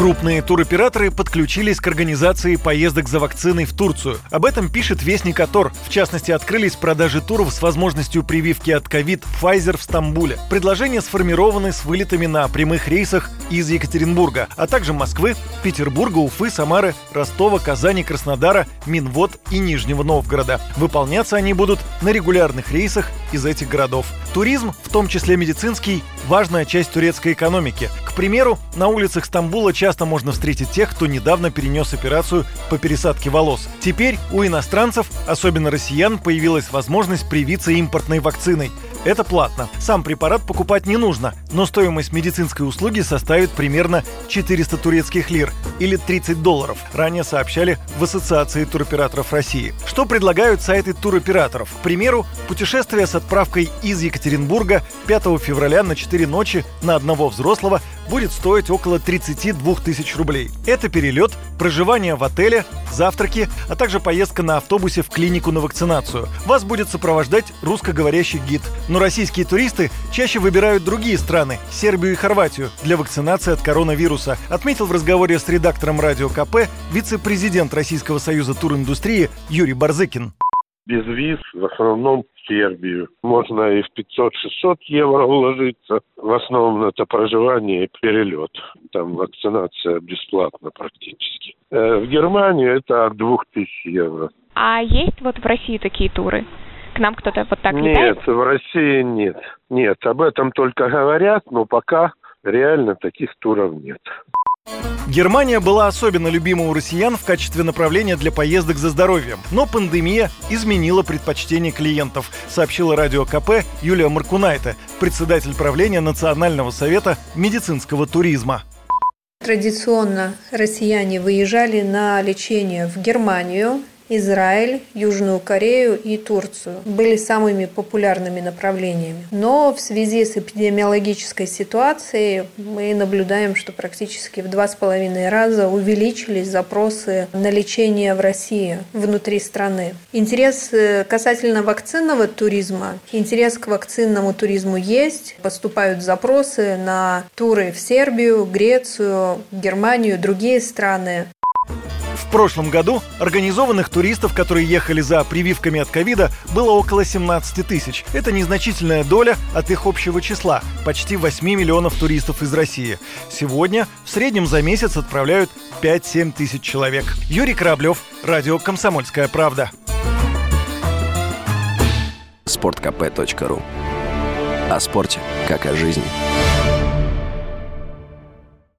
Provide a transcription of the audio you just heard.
Крупные туроператоры подключились к организации поездок за вакциной в Турцию. Об этом пишет Вестник Атор. В частности, открылись продажи туров с возможностью прививки от ковид Pfizer в Стамбуле. Предложения сформированы с вылетами на прямых рейсах из Екатеринбурга, а также Москвы, Петербурга, Уфы, Самары, Ростова, Казани, Краснодара, Минвод и Нижнего Новгорода. Выполняться они будут на регулярных рейсах из этих городов. Туризм, в том числе медицинский, важная часть турецкой экономики. К примеру, на улицах Стамбула часто можно встретить тех, кто недавно перенес операцию по пересадке волос. Теперь у иностранцев, особенно россиян, появилась возможность привиться импортной вакциной. Это платно. Сам препарат покупать не нужно, но стоимость медицинской услуги составит примерно 400 турецких лир или 30 долларов. Ранее сообщали в Ассоциации туроператоров России. Что предлагают сайты туроператоров? К примеру, путешествие с отправкой из Екатеринбурга 5 февраля на 4 ночи на одного взрослого будет стоить около 32 тысяч рублей. Это перелет, проживание в отеле, завтраки, а также поездка на автобусе в клинику на вакцинацию. Вас будет сопровождать русскоговорящий гид. Но российские туристы чаще выбирают другие страны – Сербию и Хорватию – для вакцинации от коронавируса, отметил в разговоре с редактором радио КП вице-президент Российского союза туриндустрии Юрий Барзыкин без виз в основном в Сербию. Можно и в 500-600 евро уложиться. В основном это проживание и перелет. Там вакцинация бесплатна практически. Э, в Германию это от 2000 евро. А есть вот в России такие туры? К нам кто-то вот так летает? Нет, в России нет. Нет, об этом только говорят, но пока реально таких туров нет. Германия была особенно любима у россиян в качестве направления для поездок за здоровьем. Но пандемия изменила предпочтение клиентов, сообщила радио КП Юлия Маркунайте, председатель правления Национального совета медицинского туризма. Традиционно россияне выезжали на лечение в Германию, Израиль, Южную Корею и Турцию были самыми популярными направлениями. Но в связи с эпидемиологической ситуацией мы наблюдаем, что практически в два с половиной раза увеличились запросы на лечение в России внутри страны. Интерес э, касательно вакцинного туризма, интерес к вакцинному туризму есть. Поступают запросы на туры в Сербию, Грецию, Германию, другие страны. В прошлом году организованных туристов, которые ехали за прививками от ковида, было около 17 тысяч. Это незначительная доля от их общего числа – почти 8 миллионов туристов из России. Сегодня в среднем за месяц отправляют 5-7 тысяч человек. Юрий Кораблев, Радио «Комсомольская правда». sportkp.ru О спорте, как о жизни.